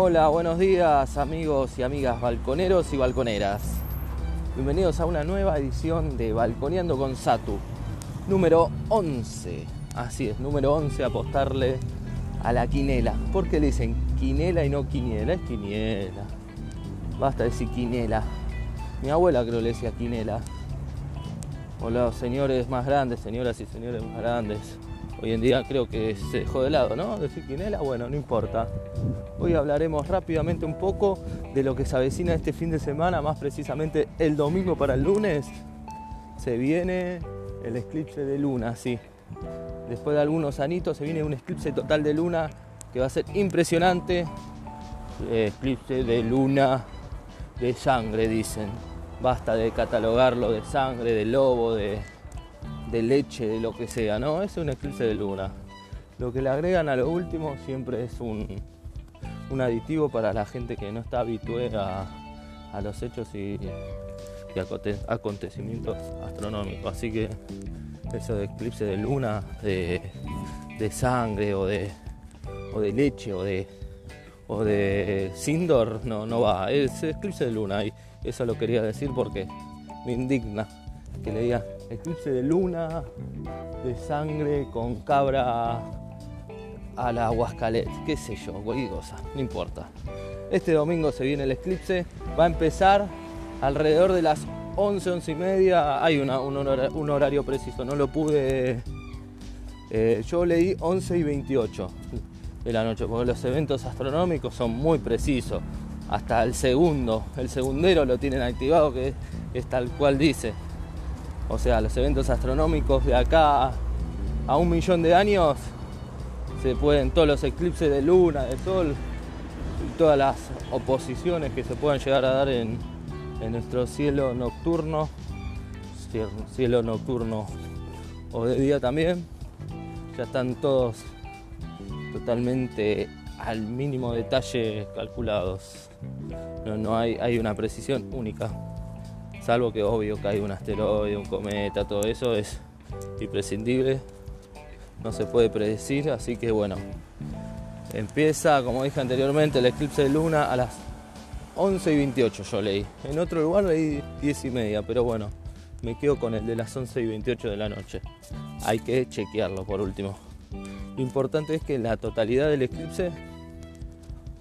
Hola, buenos días amigos y amigas balconeros y balconeras. Bienvenidos a una nueva edición de Balconeando con Satu, número 11. Así es, número 11, apostarle a la quinela. ¿Por qué le dicen quinela y no quiniela? Es quiniela. Basta decir quinela. Mi abuela creo le decía quinela. Hola, señores más grandes, señoras y señores más grandes. Hoy en día creo que se dejó de lado, ¿no? Decir quinela, bueno, no importa. Hoy hablaremos rápidamente un poco de lo que se avecina este fin de semana, más precisamente el domingo para el lunes. Se viene el eclipse de luna, sí. Después de algunos anitos se viene un eclipse total de luna que va a ser impresionante. Eclipse de luna de sangre, dicen. Basta de catalogarlo de sangre, de lobo, de de leche, de lo que sea, ¿no? Es un eclipse de luna. Lo que le agregan a lo último siempre es un, un aditivo para la gente que no está habituada a, los hechos y, acontecimientos astronómicos. Así que eso de eclipse de luna, de, sangre o de, o de leche o de, o de Sindor no, no va. Es eclipse de luna y eso lo quería decir porque me indigna que le diga eclipse de luna, de sangre con cabra a la Huascalet, qué sé yo, cualquier cosa, no importa. Este domingo se viene el eclipse, va a empezar alrededor de las 11, 11 y media, hay un, horario, preciso, no lo pude... Eh, yo leí 11 y 28 de la noche, porque los eventos astronómicos son muy precisos, hasta el segundo, el segundero lo tienen activado, que es tal cual dice. O sea, los eventos astronómicos de acá a un millón de años se pueden, todos los eclipses de luna, de sol, y todas las oposiciones que se puedan llegar a dar en, nuestro cielo nocturno, cielo nocturno o de día también, ya están todos totalmente al mínimo detalle calculados. No, no hay, hay una precisión única salvo que obvio hay un asteroide, un cometa, todo eso es imprescindible, no se puede predecir, así que bueno, empieza, como dije anteriormente, el eclipse de luna a las 11 y 28 yo leí, en otro lugar leí 10 y media, pero bueno, me quedo con el de las 11 y 28 de la noche, hay que chequearlo por último. Lo importante es que la totalidad del eclipse,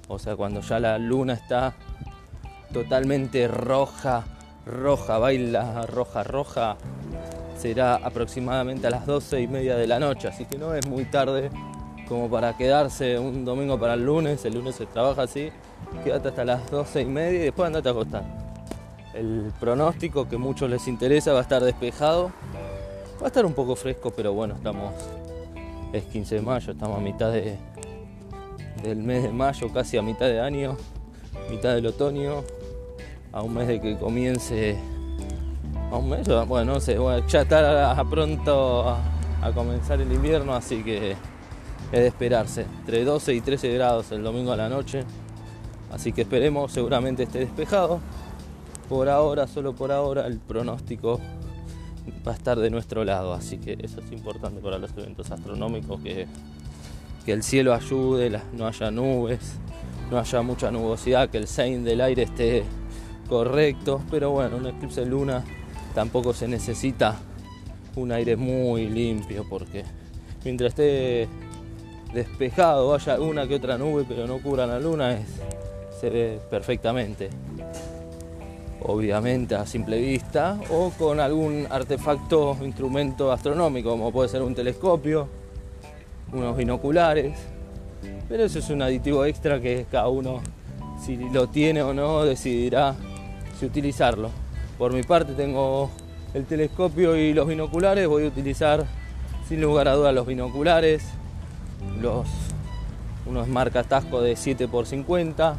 o sea, cuando ya la luna está totalmente roja, roja, baila roja, roja, será aproximadamente a las 12 y media de la noche, así que no es muy tarde como para quedarse un domingo para el lunes, el lunes se trabaja así, quédate hasta las 12 y media y después andate a acostar. El pronóstico que muchos les interesa va a estar despejado, va a estar un poco fresco, pero bueno, estamos, es 15 de mayo, estamos a mitad de, del mes de mayo, casi a mitad de año, mitad del otoño, a un mes de que comience. A un mes, bueno, ya está pronto a, comenzar el invierno, así que es de esperarse. Entre 12 y 13 grados el domingo a la noche. Así que esperemos, seguramente esté despejado. Por ahora, solo por ahora, el pronóstico va a estar de nuestro lado. Así que eso es importante para los eventos astronómicos, que, que el cielo ayude, no haya nubes, no haya mucha nubosidad, que el sein del aire esté correcto, pero bueno, un eclipse de luna tampoco se necesita un aire muy limpio porque mientras esté despejado, haya una que otra nube, pero no cubra la luna, se ve perfectamente. Obviamente a simple vista o con algún artefacto instrumento astronómico, como puede ser un telescopio, unos binoculares. Pero eso es un aditivo extra que cada uno, si lo tiene o no, decidirá utilizarlo. Por mi parte tengo el telescopio y los binoculares, voy a utilizar sin lugar a dudas los binoculares, los unos marca Tasco de 7x50,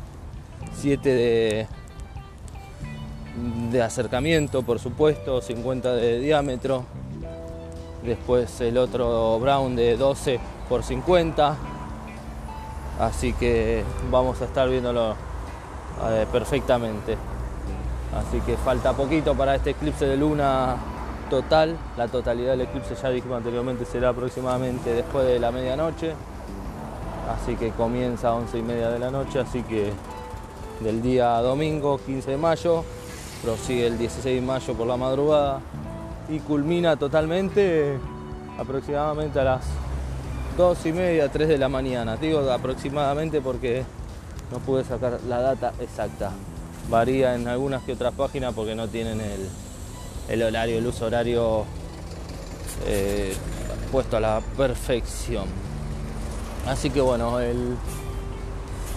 7 de, de acercamiento por supuesto, 50 de diámetro, después el otro Brown de 12 por 50 así que vamos a estar viéndolo eh, perfectamente Así que falta poquito para este eclipse de luna total. La totalidad del eclipse, ya dijimos anteriormente, será aproximadamente después de la medianoche. así que comienza a 11 y media de la noche, así que del día domingo 15 de mayo, prosigue el 16 de mayo por la madrugada y culmina totalmente aproximadamente a las 2 y media, 3 de la mañana. Digo aproximadamente porque no pude sacar la data exacta. Varía en algunas que otras páginas porque no tienen el, horario, el uso horario eh, puesto a la perfección. Así que bueno, el,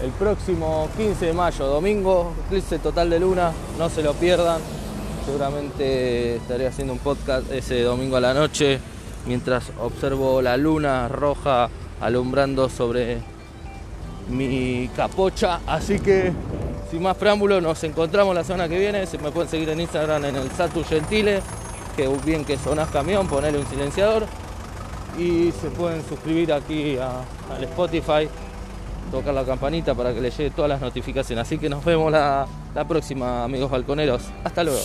el próximo 15 de mayo, domingo, eclipse total de luna, no se lo pierdan. Seguramente estaré haciendo un podcast ese domingo a la noche mientras observo la luna roja alumbrando sobre mi capocha. Así que sin más preámbulo, nos encontramos la semana que viene. Se me pueden seguir en Instagram en el Satu Gentile, que bien que sonás camión, ponerle un silenciador. Y se pueden suscribir aquí al Spotify, tocar la campanita para que les llegue todas las notificaciones. Así que nos vemos la, la próxima, amigos balconeros. Hasta luego.